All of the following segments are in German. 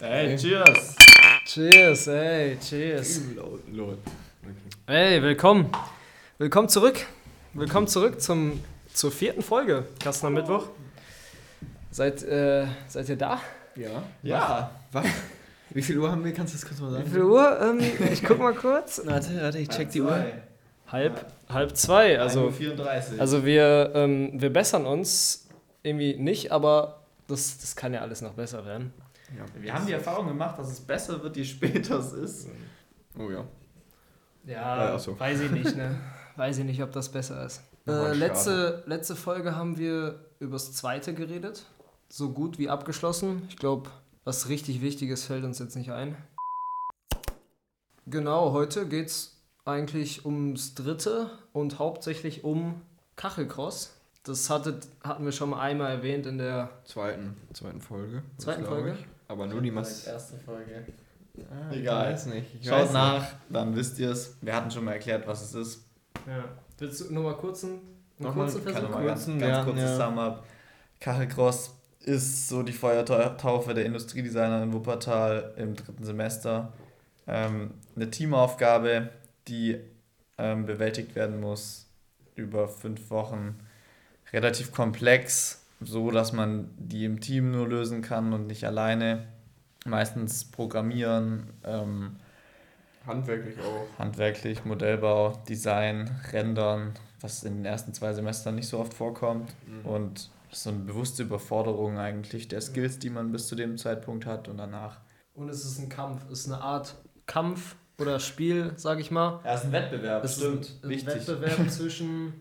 Hey, cheers! Cheers, ey, cheers. Hey, willkommen. Willkommen zurück. Willkommen zurück zum, zur vierten Folge Kastner Mittwoch. Seid, äh, seid ihr da? Ja. Ja! Was? Wie viel Uhr haben wir? Kannst du das kurz mal Wie sagen? viel Uhr? Ähm, ich guck mal kurz. Warte, warte, ich check die Uhr. Halb, halb zwei. Also, 34. also wir, ähm, wir bessern uns irgendwie nicht, aber das, das kann ja alles noch besser werden. wir haben die Erfahrung gemacht, dass es besser wird, je später es ist. Oh ja. Ja, Äh, ach so. weiß ich nicht, ne? Weiß ich nicht, ob das besser ist. Äh, letzte, letzte Folge haben wir übers zweite geredet. So gut wie abgeschlossen. Ich glaube, was richtig Wichtiges fällt uns jetzt nicht ein. Genau, heute geht es eigentlich ums dritte und hauptsächlich um Kachelcross. Das hattet, hatten wir schon mal einmal erwähnt in der Zweiten, zweiten Folge. zweiten Folge. Ich. Aber nur die Mas. erste Folge. Ah, Egal. Ich weiß nicht. Ich Schaut weiß nach, dann wisst ihr es. Wir hatten schon mal erklärt, was es ist. Ja. Willst du nochmal kurzen, einen Nochmal, kurzen Ich kann Versuch? nochmal ganz, kurzen, ganz ja, kurz ja. zusammen ab. Kachelcross ist so die Feuertaufe der Industriedesigner in Wuppertal im dritten Semester. Ähm, eine Teamaufgabe, die ähm, bewältigt werden muss über fünf Wochen. Relativ komplex, so dass man die im Team nur lösen kann und nicht alleine. Meistens programmieren, ähm, Handwerklich auch. handwerklich, Modellbau, Design, Rendern, was in den ersten zwei Semestern nicht so oft vorkommt. Mhm. Und so eine bewusste Überforderung eigentlich der Skills, die man bis zu dem Zeitpunkt hat und danach. Und es ist ein Kampf. Es ist eine Art Kampf oder Spiel, sag ich mal. Ja, es ist ein Wettbewerb, Es ist ein, ein Wettbewerb zwischen,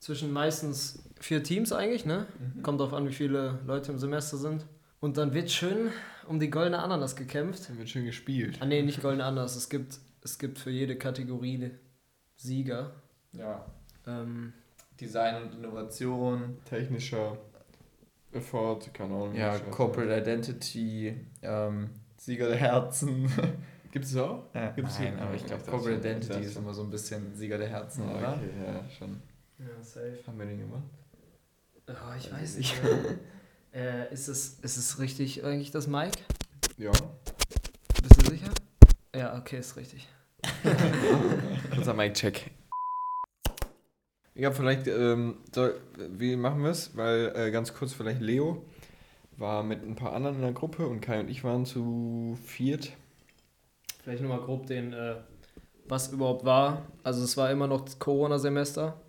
zwischen meistens vier Teams eigentlich, ne? Mhm. Kommt darauf an, wie viele Leute im Semester sind. Und dann wird schön um die goldene Ananas gekämpft. Dann wird schön gespielt. Ah nee, nicht goldene Ananas. Es gibt, es gibt für jede Kategorie Sieger. Ja, Ähm, Design und Innovation, Technischer Effort, keine Ahnung. ja. Corporate Identity, ähm, Sieger der Herzen. Gibt es auch? Äh, Gibt's nein, hier? aber ich glaube, Corporate Identity ist immer so ein bisschen Sieger der Herzen, Ah, oder? okay, ja, schon. ja, safe. Haben wir den gemacht? Oh, ich weiß nicht. äh, ist, es, ist es richtig eigentlich das Mike? Ja. Bist du sicher? Ja, okay, ist richtig. Unser Mic-Check. Ja, vielleicht, ähm, so, wie machen wir es? Weil, äh, ganz kurz, vielleicht Leo war mit ein paar anderen in der Gruppe und Kai und ich waren zu viert. Vielleicht nochmal grob den, äh, was überhaupt war. Also es war immer noch das Corona-Semester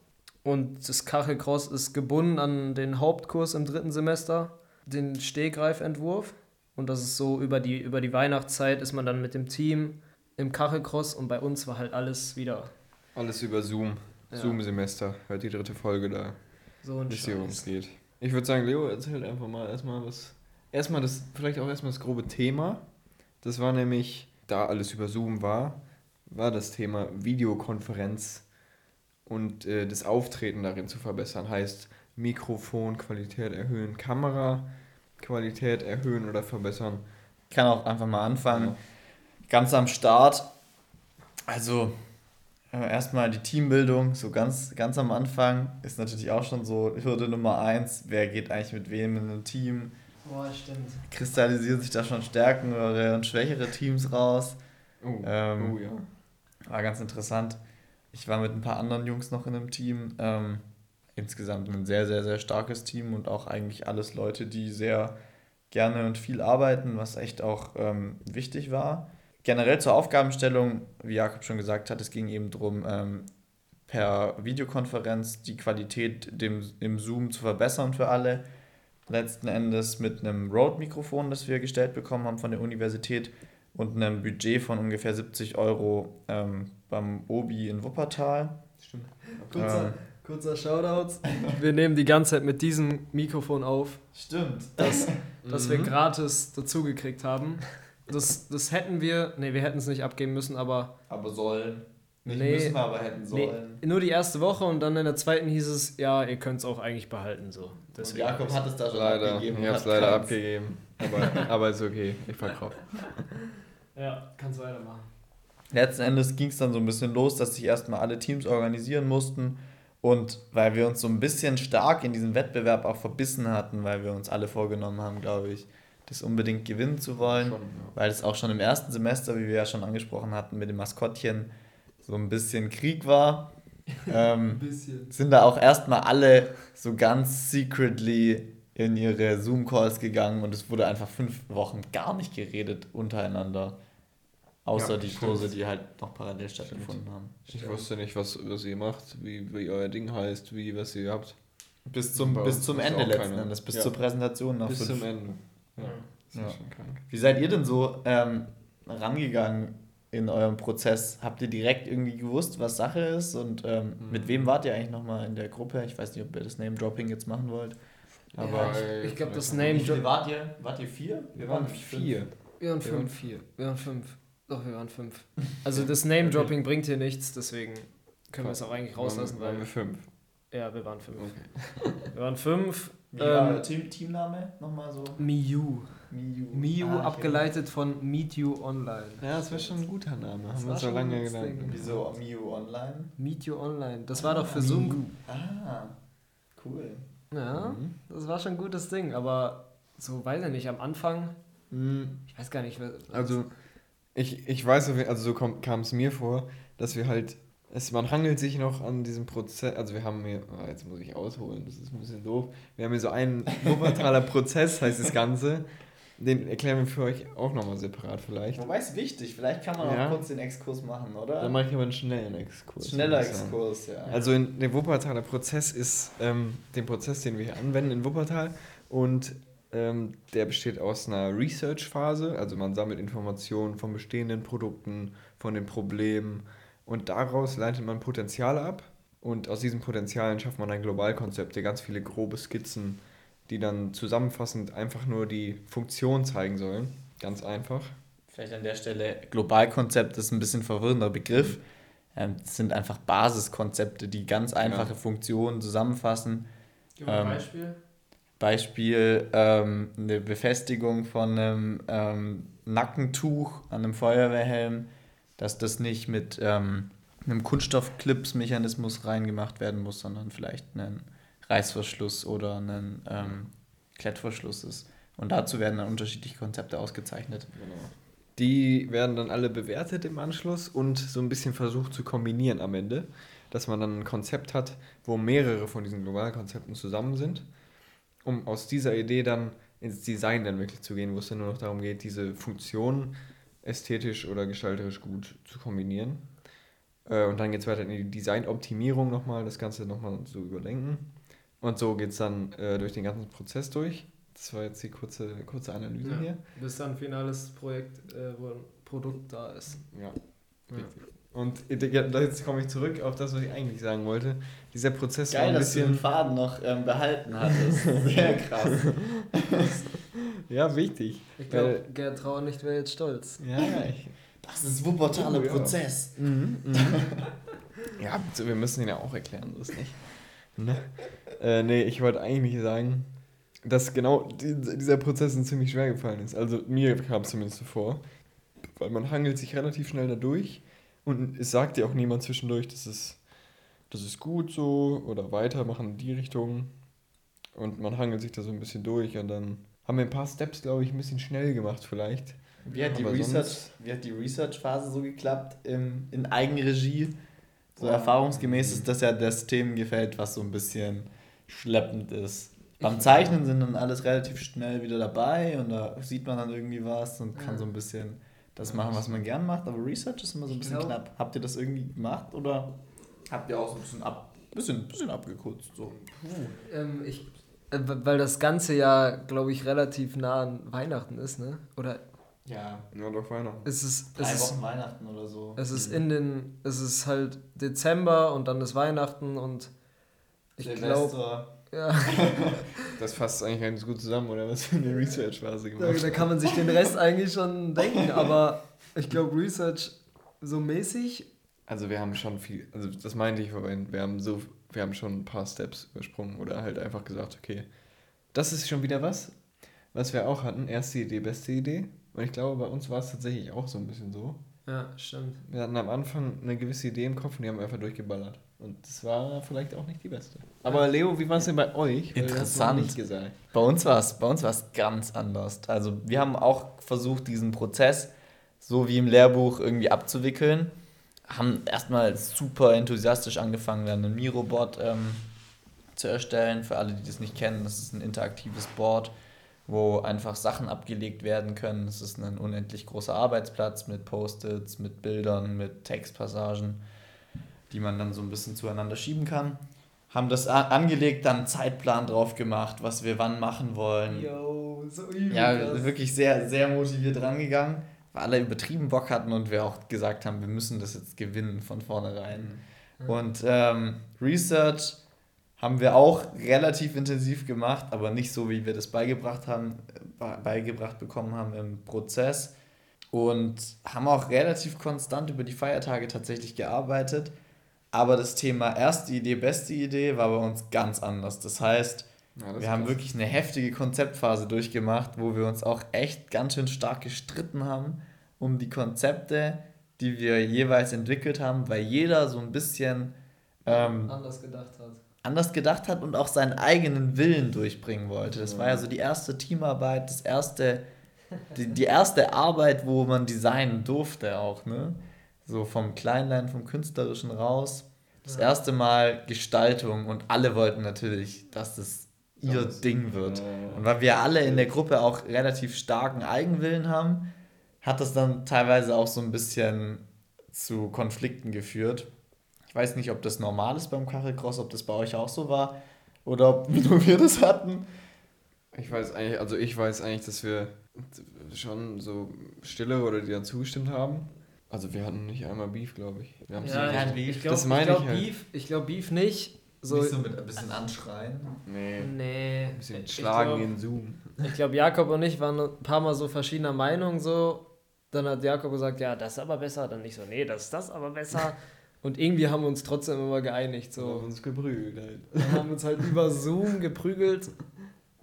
und das Kachelcross ist gebunden an den Hauptkurs im dritten Semester, den Stehgreifentwurf. Und das ist so über die, über die Weihnachtszeit ist man dann mit dem Team im Kachelcross und bei uns war halt alles wieder Alles über Zoom. Ja. Zoom-Semester. Hört die dritte Folge da, so ein es Scheiß. geht. Ich würde sagen, Leo, erzähl einfach mal erstmal was. Erstmal das, vielleicht auch erstmal das grobe Thema. Das war nämlich, da alles über Zoom war, war das Thema Videokonferenz und äh, das Auftreten darin zu verbessern. Heißt Mikrofonqualität erhöhen, Kameraqualität erhöhen oder verbessern. Ich kann auch einfach mal anfangen. Ganz am Start. Also äh, erstmal die Teambildung, so ganz, ganz am Anfang ist natürlich auch schon so Hürde Nummer eins. Wer geht eigentlich mit wem in ein Team? Boah, stimmt. Kristallisieren sich da schon stärkere und schwächere Teams raus. Oh, Ähm, oh ja. War ganz interessant. Ich war mit ein paar anderen Jungs noch in einem Team. Ähm, insgesamt ein sehr, sehr, sehr starkes Team und auch eigentlich alles Leute, die sehr gerne und viel arbeiten, was echt auch ähm, wichtig war. Generell zur Aufgabenstellung, wie Jakob schon gesagt hat, es ging eben darum, ähm, per Videokonferenz die Qualität dem, im Zoom zu verbessern für alle. Letzten Endes mit einem Rode-Mikrofon, das wir gestellt bekommen haben von der Universität und einem Budget von ungefähr 70 Euro ähm, beim Obi in Wuppertal. Stimmt. Kurzer, Ähm, kurzer Shoutout. Wir nehmen die ganze Zeit mit diesem Mikrofon auf. Stimmt. das, das wir Mhm. gratis dazugekriegt haben. Das, das hätten wir, nee, wir hätten es nicht abgeben müssen, aber Aber sollen. Nicht Nee. müssen, aber hätten nee, sollen. nur die erste Woche und dann in der zweiten hieß es, ja, ihr könnt es auch eigentlich behalten. So. Und Deswegen Jakob hat es da schon Leider, abgegeben. ich und hab's hat leider abgegeben. Aber, aber ist okay, ich verkaufe. Ja, kannst weitermachen. Letzten Endes ging es dann so ein bisschen los, dass sich erstmal alle Teams organisieren mussten. Und weil wir uns so ein bisschen stark in diesem Wettbewerb auch verbissen hatten, weil wir uns alle vorgenommen haben, glaube ich, das unbedingt gewinnen zu wollen, Schon, ja. weil es auch schon im ersten Semester, wie wir ja schon angesprochen hatten, mit dem Maskottchen so ein bisschen Krieg war. ähm, bisschen. sind da auch erstmal alle so ganz secretly in ihre Zoom-Calls gegangen und es wurde einfach fünf Wochen gar nicht geredet untereinander. Außer Ja, die stimmt. Kurse, die halt noch parallel stattgefunden haben. Ich wusste nicht, was, was ihr macht, wie, wie euer Ding heißt, wie was ihr habt. Bis zum, Bei bis zum Ende letzten keiner. Endes, bis Ja. zur Präsentation nach Bis fünf. zum Ende. Ja, das Ja. ist schon krank. Wie seid ihr denn so ähm, rangegangen in eurem Prozess? Habt ihr direkt irgendwie gewusst, was Sache ist? Und ähm, Mhm. mit wem wart ihr eigentlich nochmal in der Gruppe? Ich weiß nicht, ob ihr das Name-Dropping jetzt machen wollt. Aber Ja, ich, ich glaube, das Name. Wie viele wart ihr? Wart ihr vier? Wir waren vier. Wir waren Wir waren fünf. vier. Wir waren fünf. Doch, wir waren fünf. Also das Name-Dropping bringt hier nichts, deswegen können wir es auch eigentlich rauslassen, waren, weil. waren wir fünf. Ja, wir waren fünf. Okay. Wir waren fünf. Wie war Ähm, euer Team Teamname? Nochmal so? Miu. Miu. Miu, Ah, okay. abgeleitet von Meet You Online. Ja, das war schon ein guter Name. Das Haben wir war uns so schon lange gedacht. Ding. Wieso Miu Online? Meet You Online. Das war doch für Zoom. Ah, cool. Ja, Mhm. das war schon ein gutes Ding, aber so, weiß ich nicht, am Anfang, Mhm. ich weiß gar nicht, Also, ich, ich weiß, also so kam es mir vor, dass wir halt, es, man hangelt sich noch an diesem Prozess, also wir haben hier, ah, jetzt muss ich ausholen, das ist ein bisschen doof, wir haben hier so einen Wuppertaler Prozess, heißt das Ganze, den erklären wir für euch auch nochmal separat vielleicht. Wobei es wichtig, vielleicht kann man Ja. auch kurz den Exkurs machen, oder? Dann mache ich aber einen schnellen Exkurs. Schneller. Exkurs, ja. Also in, der Wuppertaler Prozess ist ähm, den Prozess, den wir hier anwenden in Wuppertal und ähm, der besteht aus einer Research-Phase, also man sammelt Informationen von bestehenden Produkten, von den Problemen und daraus leitet man Potenziale ab und aus diesen Potenzialen schafft man ein Globalkonzept, ganz viele grobe Skizzen, die dann zusammenfassend einfach nur die Funktion zeigen sollen, ganz einfach. Vielleicht an der Stelle, Globalkonzept ist ein bisschen verwirrender Begriff. Ähm, Das sind einfach Basiskonzepte, die ganz einfache Funktionen zusammenfassen. Gib mal ein Ähm, Beispiel. Beispiel ähm, eine Befestigung von einem ähm, Nackentuch an einem Feuerwehrhelm, dass das nicht mit ähm, einem Kunststoffclips-Mechanismus reingemacht werden muss, sondern vielleicht einen Reißverschluss oder einen ähm, Klettverschluss ist. Und dazu werden dann unterschiedliche Konzepte ausgezeichnet. Die werden dann alle bewertet im Anschluss und so ein bisschen versucht zu kombinieren am Ende, dass man dann ein Konzept hat, wo mehrere von diesen Globalkonzepten zusammen sind, um aus dieser Idee dann ins Design dann wirklich zu gehen, wo es dann nur noch darum geht, diese Funktionen ästhetisch oder gestalterisch gut zu kombinieren. Äh, Und dann geht es weiter in die Designoptimierung nochmal, das Ganze nochmal zu überdenken. Und so geht es dann äh, durch den ganzen Prozess durch. Das war jetzt die kurze, kurze Analyse Ja. hier. Bis dann ein finales Projekt, äh, wo ein Produkt da ist. Ja, Ja. richtig. Und jetzt komme ich zurück auf das, was ich eigentlich sagen wollte. Dieser Prozess war Geil, ein dass du den bisschen. Faden noch ähm, behalten hattest. Sehr krass. Ja, wichtig. Ich glaube, Gerd Trauernicht wäre jetzt stolz. Ja, ja. Ich, Das ist Wuppertaler Oh, ja. Prozess. mhm, mhm. ja, so, wir müssen ihn ja auch erklären, so ist nicht. Ne? Äh, nee, ich wollte eigentlich sagen, dass genau die, dieser Prozess uns ziemlich schwer gefallen ist. Also mir kam es zumindest so vor. Weil man hangelt sich relativ schnell da durch und es sagt ja auch niemand zwischendurch, das ist, das ist gut so oder weitermachen in die Richtung. Und man hangelt sich da so ein bisschen durch und dann haben wir ein paar Steps, glaube ich, ein bisschen schnell gemacht vielleicht. Wie hat die Aber Research, wie hat die Research-Phase so geklappt im, in Eigenregie? So Boah. erfahrungsgemäß ist das ja das Themengefeld, was so ein bisschen schleppend ist. Beim Zeichnen sind dann alles relativ schnell wieder dabei und da sieht man dann irgendwie was und kann Ja. so ein bisschen das machen, was man gern macht, aber Research ist immer so ein bisschen glaub- knapp. Habt ihr das irgendwie gemacht oder habt ihr auch so ein bisschen, ab, bisschen, bisschen abgekürzt? So. Ähm, ich, äh, weil das ganze ja, glaube ich, relativ nah an Weihnachten ist, ne? Oder Ja, Ja, doch Weihnachten. ist es, drei es ist, Wochen Weihnachten oder so. es ist in den, es ist halt Dezember und dann ist Weihnachten und ich glaube, Silvester. ja, Das fasst eigentlich ganz gut zusammen, oder was in der Research-Phase da, gemacht? da kann man sich den Rest eigentlich schon denken, aber ich glaube, Research so mäßig, Also wir haben schon viel, also das meinte ich vorhin, wir haben so, wir haben schon ein paar Steps übersprungen oder halt einfach gesagt, okay, das ist schon wieder was, was wir auch hatten, erste Idee, beste Idee. Und ich glaube, bei uns war es tatsächlich auch so ein bisschen so. Ja, stimmt. Wir hatten am Anfang eine gewisse Idee im Kopf und die haben wir einfach durchgeballert. Und das war vielleicht auch nicht die beste. Aber Leo, wie war es denn bei euch? Interessant. Bei uns war es bei uns war es ganz anders. Also wir haben auch versucht, diesen Prozess so wie im Lehrbuch irgendwie abzuwickeln. Haben erstmal super enthusiastisch angefangen, dann einen Miro-Bot ähm, zu erstellen. Für alle, die das nicht kennen, das ist ein interaktives Board, wo einfach Sachen abgelegt werden können. Es ist ein unendlich großer Arbeitsplatz mit Post-its, mit Bildern, mit Textpassagen, die man dann so ein bisschen zueinander schieben kann. Haben das angelegt, dann einen Zeitplan drauf gemacht, was wir wann machen wollen. Yo, so übel. Ja, wirklich sehr, sehr motiviert rangegangen, weil alle übertrieben Bock hatten und wir auch gesagt haben, wir müssen das jetzt gewinnen von vornherein. Und ähm, Research haben wir auch relativ intensiv gemacht, aber nicht so, wie wir das beigebracht haben, äh, beigebracht bekommen haben im Prozess. Und haben auch relativ konstant über die Feiertage tatsächlich gearbeitet. Aber das Thema erste Idee, beste Idee war bei uns ganz anders. Das heißt, Ja, das wir haben wirklich eine heftige Konzeptphase durchgemacht, wo wir uns auch echt ganz schön stark gestritten haben um die Konzepte, die wir jeweils entwickelt haben, weil jeder so ein bisschen ähm, anders gedacht hat. anders gedacht hat und auch seinen eigenen Willen durchbringen wollte. Das war ja so die erste Teamarbeit, das erste, die, die erste Arbeit, wo man designen durfte auch, ne? So vom Kleinlein, vom Künstlerischen raus. Das Ja. erste Mal Gestaltung und alle wollten natürlich, dass das ihr Das- Ding wird. Und weil wir alle in der Gruppe auch relativ starken Eigenwillen haben, hat das dann teilweise auch so ein bisschen zu Konflikten geführt. Ich weiß nicht, ob das normal ist beim Kachelcross, ob das bei euch auch so war oder ob nur wir das hatten. Ich weiß eigentlich, also ich weiß eigentlich, dass wir schon so stille oder die dann zugestimmt haben. Also wir hatten nicht einmal Beef, glaube ich. Wir haben Ja, ich, Beef. ich glaube Das meine ich glaub ich halt. Beef, ich glaub Beef nicht. So, mit ein bisschen anschreien. Nee. nee. Ein bisschen Ich schlagen glaub- in Zoom. Ich glaube, Jakob und ich waren ein paar Mal so verschiedener Meinung so. Dann hat Jakob gesagt, ja, das ist aber besser. Dann nicht so, nee, das ist das aber besser. Und irgendwie haben wir uns trotzdem immer geeinigt. So. haben So. uns geprügelt halt. Wir haben uns halt über Zoom geprügelt.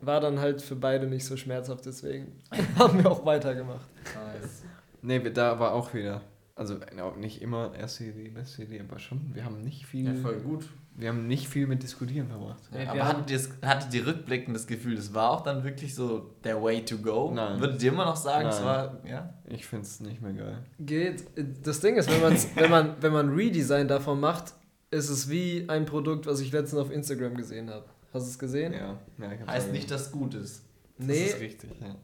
War dann halt für beide nicht so schmerzhaft, deswegen haben wir auch weitergemacht. Nice. Nee, wir- da war auch wieder. Also genau, nicht immer erste Idee, beste Idee, aber schon. Wir haben nicht viel. Ja, voll gut. Wir haben nicht viel mit Diskutieren verbracht. Ja, Aber hattet ihr, hattet ihr rückblickend das Gefühl, das war auch dann wirklich so der Way to go? Nein. Würdet ihr immer noch sagen, es war, ja? Ich finde es nicht mehr geil. Geht. Das Ding ist, wenn, man's, wenn, man, wenn man Redesign davon macht, ist es wie ein Produkt, was ich letztens auf Instagram gesehen habe. Hast du es gesehen? Ja, ja Heißt nicht, dass es gut ist. Das Nee, ist richtig, ja.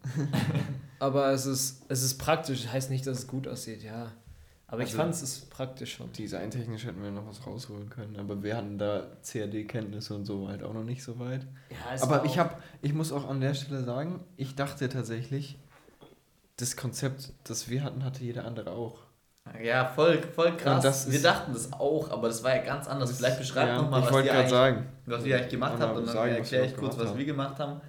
aber es ist, es ist praktisch. Heißt nicht, dass es gut aussieht, ja. Aber ich Also- fand es ist praktisch schon. Designtechnisch hätten wir noch was rausholen können, aber wir hatten da CAD-Kenntnisse und so halt auch noch nicht so weit. Ja, Aber ich habe, ich muss auch an der Stelle sagen, ich dachte tatsächlich, das Konzept, das wir hatten, hatte jeder andere auch. Ja, voll, voll krass. Wir ist- dachten das auch, aber das war ja ganz anders. Vielleicht beschreibt ja, nochmal, ich was, sagen. was ihr eigentlich gemacht Einmal habt und dann erkläre wir ich kurz, gemacht was haben. wir gemacht haben.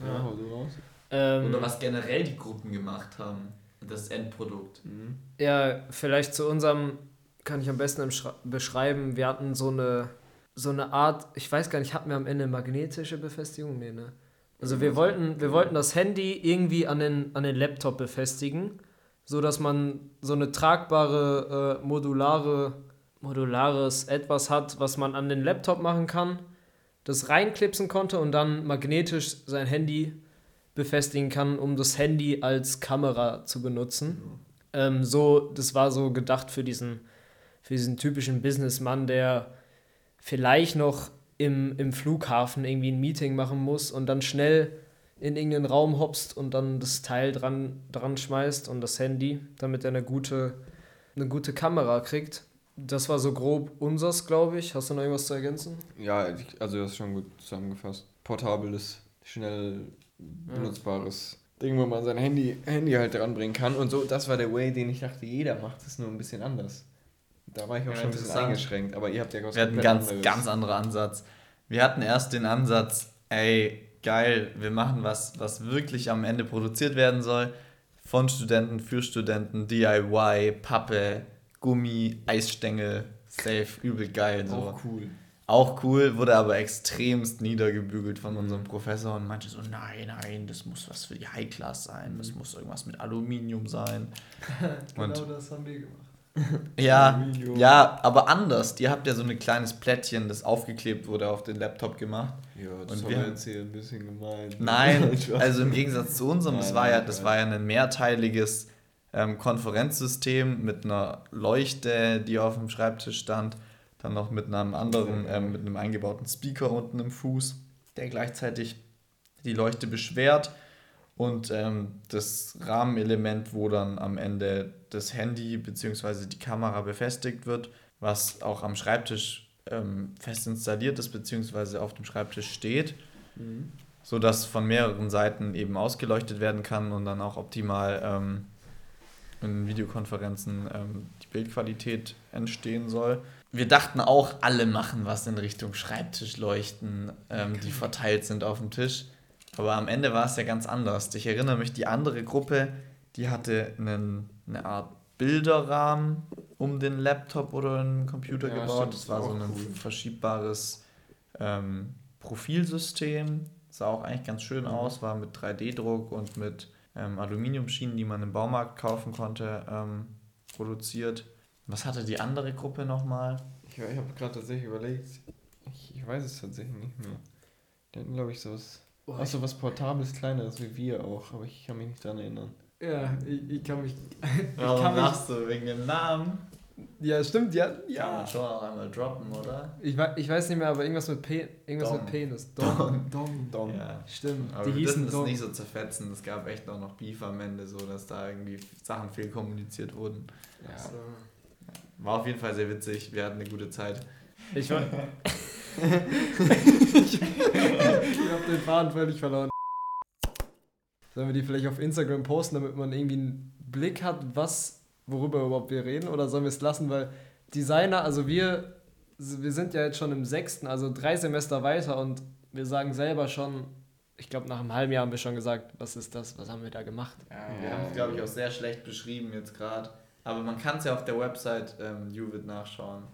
Ja, Ja. hau du raus. ähm, Oder was generell die Gruppen gemacht haben. Das Endprodukt. Mhm. Ja, vielleicht zu unserem, kann ich am besten beschreiben. Wir hatten so eine, so eine Art, ich weiß gar nicht, hatten wir am Ende magnetische Befestigung? Nee, ne? Also wir wollten, wir wollten das Handy irgendwie an den, an den Laptop befestigen, so dass man so eine tragbare, äh, modulare, modulares etwas hat, was man an den Laptop machen kann, das reinklipsen konnte und dann magnetisch sein Handy befestigen kann, um das Handy als Kamera zu benutzen. Ähm, so, das war so gedacht für diesen, für diesen typischen Businessmann, der vielleicht noch im, im Flughafen irgendwie ein Meeting machen muss und dann schnell in irgendeinen Raum hopst und dann das Teil dran, dran schmeißt und das Handy, damit er eine gute, eine gute Kamera kriegt. Das war so grob unsers, glaube ich. Hast du noch irgendwas zu ergänzen? Ja, also das ist schon gut zusammengefasst. Portables, schnell benutzbares Ding, wo man sein Handy, Handy halt dranbringen kann. Und so, das war der Way, den ich dachte, jeder macht es nur ein bisschen anders. Da war ich auch Ja, schon ein bisschen eingeschränkt, aber ihr habt ja Wir hatten einen ganz, anderes. ganz anderen Ansatz. Wir hatten erst den Ansatz, ey, geil, wir machen was, was wirklich am Ende produziert werden soll. Von Studenten für Studenten, DIY, Pappe, Gummi, Eisstängel, safe, übel geil. So. Auch cool. Auch cool, wurde aber extremst niedergebügelt von unserem Professor und meinte so, nein, nein, das muss was für die High Class sein, das muss irgendwas mit Aluminium sein. genau Und- das haben wir gemacht. Ja, Aluminium. ja, aber anders. Ihr habt ja so ein kleines Plättchen, das aufgeklebt wurde, auf den Laptop gemacht. Ja, Und das wir wir haben- jetzt hier ein bisschen gemeint. Nein, Spaß. also im Gegensatz zu unserem, das Nein, war ja, nein, das nein. war ja ein mehrteiliges ähm, Konferenzsystem mit einer Leuchte, die auf dem Schreibtisch stand, dann noch mit einem anderen, ähm, mit einem eingebauten Speaker unten im Fuß, der gleichzeitig die Leuchte beschwert und ähm, das Rahmenelement, wo dann am Ende das Handy bzw. die Kamera befestigt wird, was auch am Schreibtisch ähm, fest installiert ist bzw. auf dem Schreibtisch steht Mhm. so dass von mehreren Seiten eben ausgeleuchtet werden kann und dann auch optimal ähm, in Videokonferenzen ähm, die Bildqualität entstehen soll. Wir dachten auch, alle machen was in Richtung Schreibtischleuchten, ähm, die verteilt sind auf dem Tisch. Aber am Ende war es ja ganz anders. Ich erinnere mich, die andere Gruppe, die hatte einen, eine Art Bilderrahmen um den Laptop oder den Computer Ja, gebaut. stimmt, Das war so ein cool. verschiebbares ähm, Profilsystem. Sah auch eigentlich ganz schön Mhm. aus, war mit 3D-Druck und mit ähm, Aluminiumschienen, die man im Baumarkt kaufen konnte, ähm, produziert. Was hatte die andere Gruppe nochmal? Ich, ich habe gerade tatsächlich überlegt. Ich, ich weiß es tatsächlich nicht mehr. Die hatten, glaube ich, sowas. Boah, Auch so was Portables, Kleineres wie wir auch, aber ich kann mich nicht dran erinnern. Ja, ich, ich kann mich. Warum kann mich- lachst du? Wegen dem Namen? Ja, stimmt, ja. Kann ja. man schon auch einmal droppen, oder? Ich, ich weiß nicht mehr, aber irgendwas mit, Pe irgendwas Dong. mit Penis. Dong. Dong. Dong. Ja. Stimmt, Aber die wir hießen das nicht so zerfetzen. Es gab echt auch noch Beef am Ende, so dass da irgendwie Sachen fehlkommuniziert wurden. Ja. So. War auf jeden Fall sehr witzig. Wir hatten eine gute Zeit. Ich war. ich hab den Faden völlig verloren. Sollen wir die vielleicht auf Instagram posten, damit man irgendwie einen Blick hat, was, worüber überhaupt wir reden? Oder sollen wir es lassen? Weil Designer, also wir, wir sind ja jetzt schon im sechsten, also drei Semester weiter und wir sagen selber schon, ich glaube nach einem halben Jahr haben wir schon gesagt, was ist das, was haben wir da gemacht? Ja, wir haben es, glaube ich, auch sehr schlecht beschrieben jetzt gerade. Aber man kann es ja auf der Website ähm, nachschauen.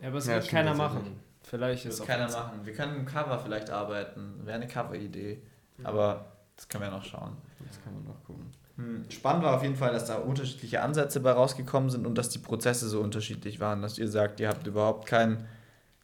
Ja, aber es Ja, wird keiner machen. Vielleicht Das ist wird auch keiner machen. Wir können im Cover vielleicht arbeiten. Wäre eine Cover-Idee. Aber das können wir noch schauen. Das kann man noch gucken. Hm, Spannend war auf jeden Fall, dass da unterschiedliche Ansätze bei rausgekommen sind und dass die Prozesse so unterschiedlich waren. Dass ihr sagt, ihr habt überhaupt keinen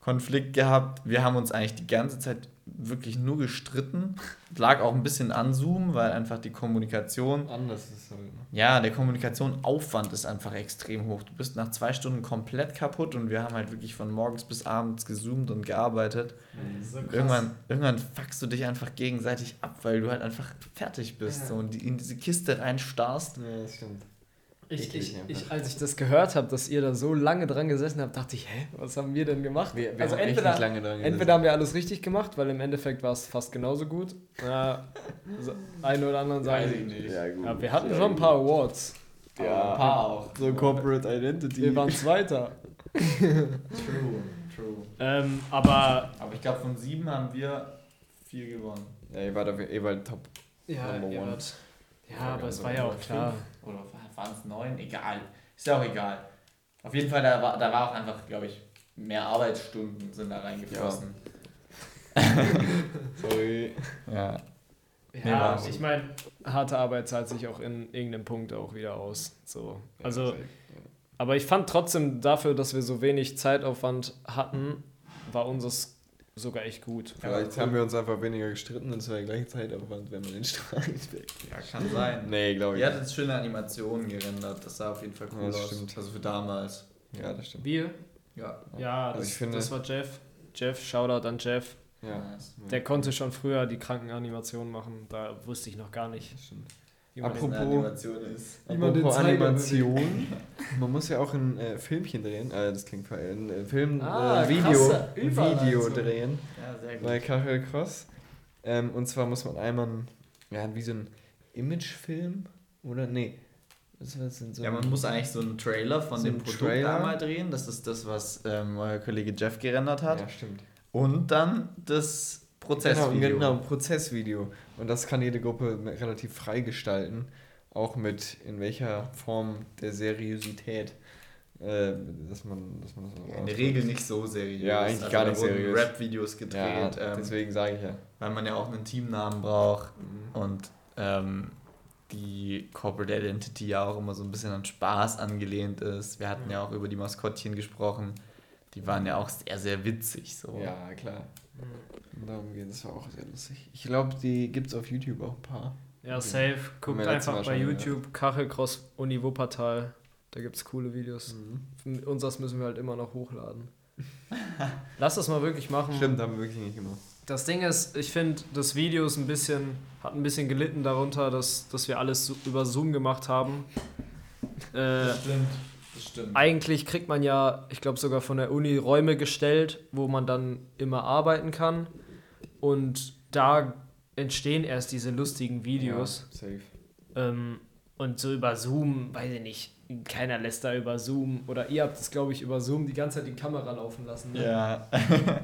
Konflikt gehabt. Wir haben uns eigentlich die ganze Zeit wirklich nur gestritten. Lag auch ein bisschen an Zoom, weil einfach die Kommunikation Anders ist halt. Ne? Ja, der Kommunikationaufwand ist einfach extrem hoch. Du bist nach zwei Stunden komplett kaputt und wir haben halt wirklich von morgens bis abends gezoomt und gearbeitet. So. Irgendwann, irgendwann fuckst du dich einfach gegenseitig ab, weil du halt einfach fertig bist Ja. so, und in diese Kiste reinstarrst. Ja, das stimmt. Ich, ich, einfach. ich, als ich das gehört habe, dass ihr da so lange dran gesessen habt, dachte ich, hä, was haben wir denn gemacht? Wir, wir also haben echt entweder, nicht lange dran gesessen. entweder haben wir alles richtig gemacht, weil im Endeffekt war es fast genauso gut. Ja, so, einen oder anderen sagen. nicht. Ja, gut. Ja, wir hatten schon ein paar Awards. Ja, ein paar auch. So Corporate Identity. Wir waren Zweiter. True, true. Ähm, aber. Aber ich glaube, von sieben haben wir vier gewonnen. Ja, ihr wart, auf, ihr wart top. Ja, Number ihr one. wart, ja, Ja, aber es war ja auch fünf. klar. Oder waren es neun? Egal. Ist ja auch egal. Auf jeden Fall, da war, da war auch einfach, glaube ich, mehr Arbeitsstunden sind da reingeflossen. Sorry. Ja. Ja, Nee, ich meine, harte Arbeit zahlt sich auch in irgendeinem Punkt auch wieder aus. So. Also, aber ich fand trotzdem dafür, dass wir so wenig Zeitaufwand hatten, war unseres sogar echt gut. Vielleicht haben wir uns einfach weniger gestritten und es war der gleiche Zeitaufwand, wenn man den Streit weg. Ja, kann sein. Nee, glaube ich. Ihr hattet schöne Animationen gerendert, das sah auf jeden Fall cool Ja, das aus. stimmt. Also für damals. Ja, das stimmt. Wir? Ja. Ja, Also das, ich finde- das war Jeff. Jeff, Shoutout an Jeff. Ja. Der konnte schon früher die Krankenanimationen machen. Da wusste ich noch gar nicht. Das stimmt. Wie man Apropos- Animation ist. Wie man den Apropos Animation. man muss ja auch ein äh, Filmchen drehen. Äh, das klingt falsch. Ein äh, Film, Ah, äh, Video, krasse Video drehen. Ja, sehr bei Kachel Cross. Ähm, und zwar muss man einmal, ein- ja, wie so ein Imagefilm, oder? Nee. Was war das denn so? Ja, man muss eigentlich so einen Trailer von So dem Produkt Trailer. einmal drehen. Das ist das, was ähm, euer Kollege Jeff gerendert hat. Ja, stimmt. Und dann das Prozessvideo. Genau, genau, Prozessvideo. Und das kann jede Gruppe relativ frei gestalten. Auch mit in welcher Form der Seriosität Äh, dass man, dass man das auch In der Regel nicht so seriös. Ja, eigentlich Also gar da nicht wurden seriös. Rap-Videos Ja, gedreht, ähm, deswegen sage ich ja. weil man ja auch einen Teamnamen braucht Mhm. und ähm, die Corporate Identity ja auch immer so ein bisschen an Spaß angelehnt ist. Wir hatten ja auch über die Maskottchen gesprochen. Die waren ja auch sehr, sehr witzig. So. Ja, klar. Darum geht es auch sehr lustig. Ich glaube, die gibt es auf YouTube auch ein paar. Ja, safe. Guckt einfach bei YouTube Kachelcross Uni Wuppertal. Da gibt es coole Videos. Mhm. Unseres müssen wir halt immer noch hochladen. Lass das mal wirklich machen. Stimmt, haben wir wirklich nicht gemacht. Das Ding ist, ich finde, das Video ist ein bisschen, hat ein bisschen gelitten darunter, dass, dass wir alles über Zoom gemacht haben. Äh. Das stimmt. Eigentlich kriegt man ja, ich glaube sogar von der Uni Räume gestellt, wo man dann immer arbeiten kann. Und da entstehen erst diese lustigen Videos. Ja, safe. Ähm, und so über Zoom, weiß ich nicht, keiner lässt da über Zoom. Oder ihr habt es, glaube ich, über Zoom die ganze Zeit die Kamera laufen lassen. Ne? Ja. ja.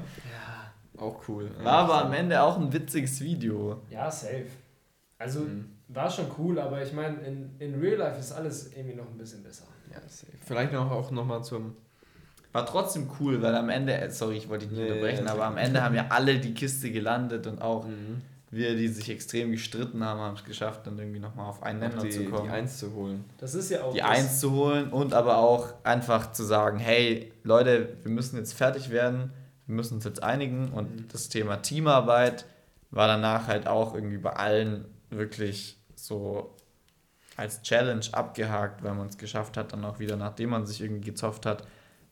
Auch cool. War aber am Ende auch ein witziges Video. Ja, safe. Also Mhm. war schon cool, aber ich meine, in, in Real Life ist alles irgendwie noch ein bisschen besser. Ja, safe. Vielleicht noch auch nochmal zum. War trotzdem cool, weil am Ende, äh, sorry, ich wollte dich nicht Nee, unterbrechen, aber am Ende haben ja alle die Kiste gelandet und auch Mhm. wir, die sich extrem gestritten haben, haben es geschafft, dann irgendwie nochmal auf einen Nenner die, zu kommen. die Eins zu holen. Das ist ja auch. die Eins zu holen und aber auch einfach zu sagen, hey Leute, wir müssen jetzt fertig werden, wir müssen uns jetzt einigen und Mhm. das Thema Teamarbeit war danach halt auch irgendwie bei allen wirklich so als Challenge abgehakt, weil man es geschafft hat, dann auch wieder, nachdem man sich irgendwie gezofft hat,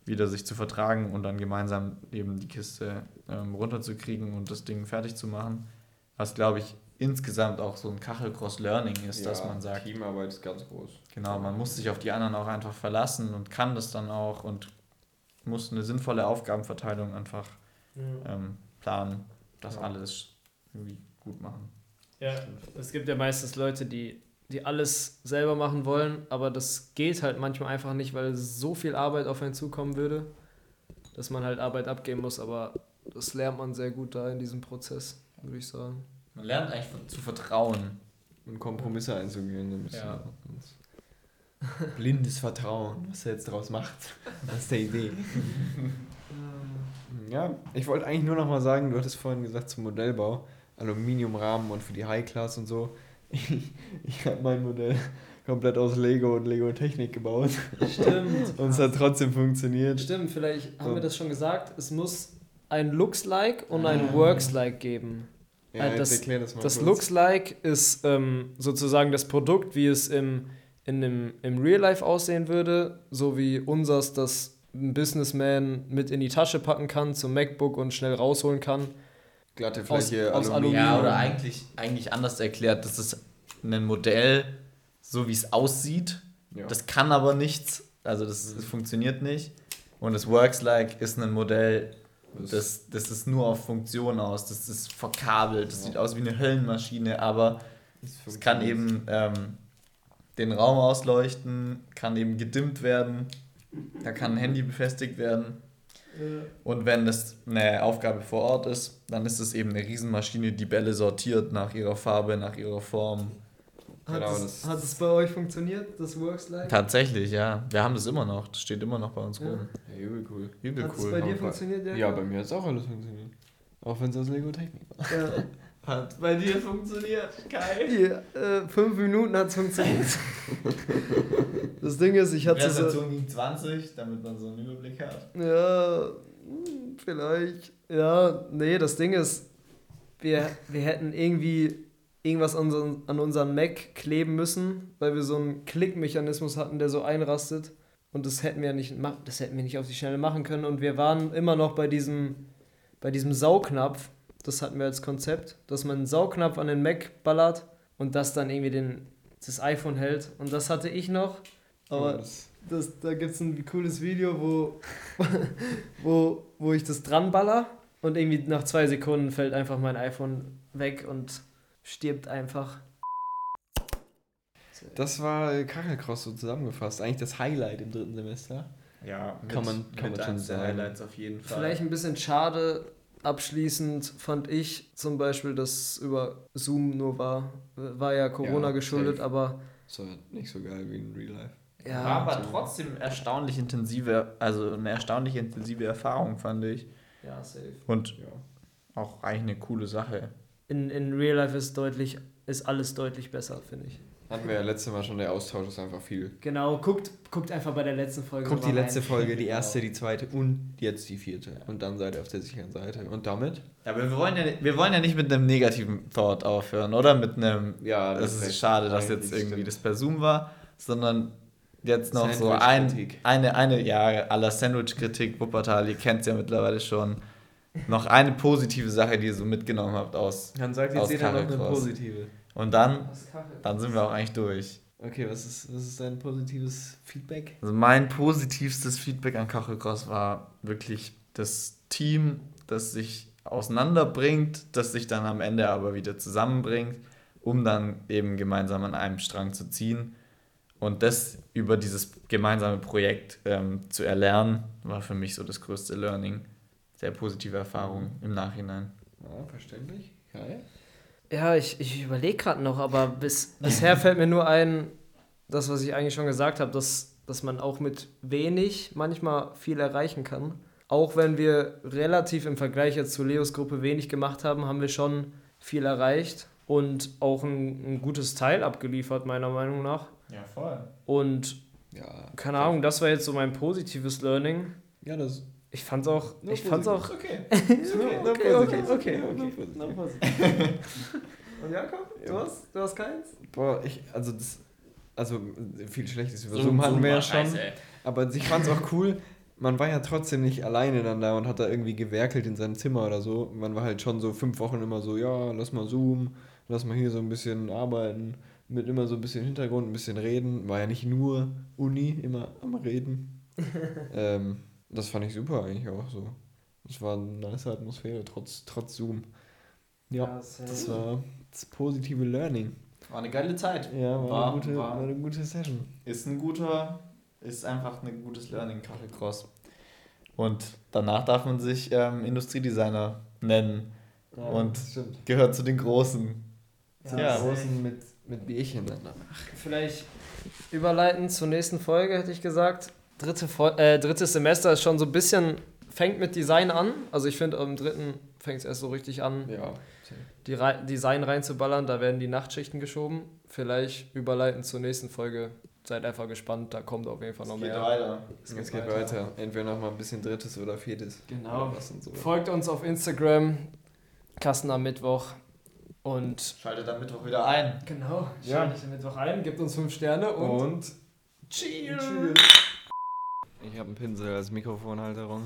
wieder sich zu vertragen und dann gemeinsam eben die Kiste ähm, runterzukriegen und das Ding fertig zu machen. Was glaube ich insgesamt auch so ein Kachelcross-Learning ist, dass man sagt, Teamarbeit ist ganz groß. Genau, man muss sich auf die anderen auch einfach verlassen und kann das dann auch und muss eine sinnvolle Aufgabenverteilung einfach Mhm. ähm, planen, dass Ja. alle es irgendwie gut machen. Ja, es gibt ja meistens Leute, die, die alles selber machen wollen, aber das geht halt manchmal einfach nicht, weil so viel Arbeit auf einen zukommen würde, dass man halt Arbeit abgeben muss, aber das lernt man sehr gut da in diesem Prozess, würde ich sagen. Man lernt eigentlich zu vertrauen. Und Kompromisse einzugehen. ein bisschen. Ja. Blindes Vertrauen, was er jetzt daraus macht. Das ist der Idee. Ja, ich wollte eigentlich nur noch mal sagen, du hattest vorhin gesagt zum Modellbau, Aluminiumrahmen und für die High Class und so. Ich, ich habe mein Modell komplett aus Lego und Lego Technik gebaut Stimmt. und es hat trotzdem funktioniert. Stimmt, vielleicht haben So. wir das schon gesagt, es muss ein Looks-like und ein Works-like geben. Ja, jetzt das- das mal Das. Looks-like ist ähm, sozusagen das Produkt, wie es im, in dem, im Real Life aussehen würde, so wie unsers das ein Businessman mit in die Tasche packen kann, zum MacBook und schnell rausholen kann. Glatte aus- Fläche, aus Aluminium. Ja, oder eigentlich, eigentlich anders erklärt, das ist ein Modell, so wie es aussieht. Ja. Das kann aber nichts, also das, das funktioniert nicht. Und das Works Like ist ein Modell, das, das ist nur auf Funktion aus, das ist verkabelt, das Ja. sieht aus wie eine Höllenmaschine, aber es kann eben ähm, den Raum ausleuchten, kann eben gedimmt werden, da kann ein Handy befestigt werden. Und wenn das eine Aufgabe vor Ort ist, dann ist es eben eine Riesenmaschine, die Bälle sortiert nach ihrer Farbe, nach ihrer Form. Hat, Genau, es, das- hat es bei euch funktioniert, das Works-like? Tatsächlich, ja. Wir haben das immer noch. Das steht immer noch bei uns Ja. rum. Ja, übel cool. Übel Hat es cool. bei dir funktioniert, Jakob? Ja, bei mir hat es auch alles funktioniert. Auch wenn es aus Lego Technik war. Ja. Hat bei dir funktioniert. Geil. Hier, äh, fünf Minuten hat es funktioniert. das Ding ist, ich hatte so... Präsentation ging 20, damit man so einen Überblick hat. Ja, hm, vielleicht. Ja, nee, das Ding ist, wir, wir hätten irgendwie irgendwas an, unseren- an unseren Mac kleben müssen, weil wir so einen Klickmechanismus hatten, der so einrastet. Und das hätten wir nicht, das hätten wir nicht auf die Schnelle machen können. Und wir waren immer noch bei diesem, bei diesem Saugnapf. Das hatten wir als Konzept, dass man einen Saugnapf an den Mac ballert und das dann irgendwie den, das iPhone hält. Und das hatte ich noch. Aber das, das, da gibt es ein cooles Video, wo, wo, wo ich das dran baller und irgendwie nach zwei Sekunden fällt einfach mein iPhone weg und stirbt einfach. das war äh, Kachelcross so zusammengefasst. Eigentlich das Highlight im dritten Semester. Ja, Kann man- kann mit man schon sagen. Highlights auf jeden Fall. Vielleicht ein bisschen schade. Abschließend fand ich zum Beispiel, dass über Zoom nur war. War ja Corona Ja, geschuldet, safe. aber Das war nicht so geil wie in Real Life. Ja. War aber trotzdem erstaunlich intensive, also eine erstaunlich intensive Erfahrung, fand ich. Ja, safe. Und Ja. auch eigentlich eine coole Sache. In, in Real Life ist deutlich, ist alles deutlich besser, finde ich. Hatten wir ja letztes Mal schon, der Austausch ist einfach viel. Genau, guckt, guckt einfach bei der letzten Folge. Guckt die letzte rein. Folge, die erste, die zweite und jetzt die vierte. Und dann seid ihr auf der sicheren Seite. Und damit? Ja, aber wir wollen ja, wir wollen ja nicht mit einem negativen Thought aufhören, oder? Mit einem, Ja, das das ist schade, dass jetzt irgendwie stimmt. das per Zoom war, sondern jetzt noch so ein, eine, eine, ja, aller Sandwich-Kritik, Wuppertal, ihr kennt es ja mittlerweile schon. Noch eine positive Sache, die ihr so mitgenommen habt aus. Dann sagt Aus jetzt jeder noch eine positive. Und dann, dann sind wir auch eigentlich durch. Okay, was ist, was ist dein positives Feedback? Also mein positivstes Feedback an Kachelcross war wirklich das Team, das sich auseinanderbringt, das sich dann am Ende aber wieder zusammenbringt, um dann eben gemeinsam an einem Strang zu ziehen. Und das über dieses gemeinsame Projekt ähm, zu erlernen, war für mich so das größte Learning. Sehr positive Erfahrung im Nachhinein. Ja, verständlich. Geil. Ja, ich, ich überlege gerade noch, aber bis, bisher fällt mir nur ein, das, was ich eigentlich schon gesagt habe, dass, dass man auch mit wenig manchmal viel erreichen kann. Auch wenn wir relativ im Vergleich jetzt zu Leos Gruppe wenig gemacht haben, haben wir schon viel erreicht und auch ein, ein gutes Teil abgeliefert, meiner Meinung nach. Ja, voll. Und Ja. keine Ahnung, das war jetzt so mein positives Learning. Ja, das Ich fand's auch, ich fand's auch Okay. okay, okay, okay, Nur okay. positiv. No. Und Jakob, du hast, du hast keins? Boah, ich, also das, also viel Schlechtes über Zoom, Zoom hatten wir ja schon. scheiße. Aber ich fand's auch cool, man war ja trotzdem nicht alleine dann da und hat da irgendwie gewerkelt in seinem Zimmer oder so. Man war halt schon so fünf Wochen immer so, ja, lass mal Zoom, lass mal hier so ein bisschen arbeiten, mit immer so ein bisschen Hintergrund, ein bisschen reden. War ja nicht nur Uni, immer am Reden. ähm, das fand ich super eigentlich auch so. Es war eine nice Atmosphäre, trotz, trotz Zoom. Ja, das war das positive Learning. War eine geile Zeit. Ja, war, War- eine, gute, war- war eine gute Session. ist ein guter, ist einfach ein gutes Learning, Kachelcross. Und danach darf man sich ähm, Industriedesigner nennen. Und- das stimmt. Gehört zu den Großen. Ja, Ja. Großen mit, mit Bierchen dann. Vielleicht überleiten zur nächsten Folge, hätte ich gesagt. Dritte äh, drittes Semester ist schon so ein bisschen, fängt mit Design an. Also ich finde, im dritten fängt es erst so richtig an, Ja. die Rei Design reinzuballern. Da werden die Nachtschichten geschoben. Vielleicht überleiten zur nächsten Folge. Seid einfach gespannt, da kommt auf jeden Fall noch mehr. weiter. Es geht, weiter. Entweder noch mal ein bisschen drittes oder viertes. Genau. Oder was und so. Folgt uns auf Instagram, Kassen am Mittwoch. Und Schaltet am Mittwoch wieder ein. genau, Ja. schaltet am Mittwoch ein, gebt uns fünf Sterne und, Und Cheers! Ich habe einen Pinsel als Mikrofonhalterung.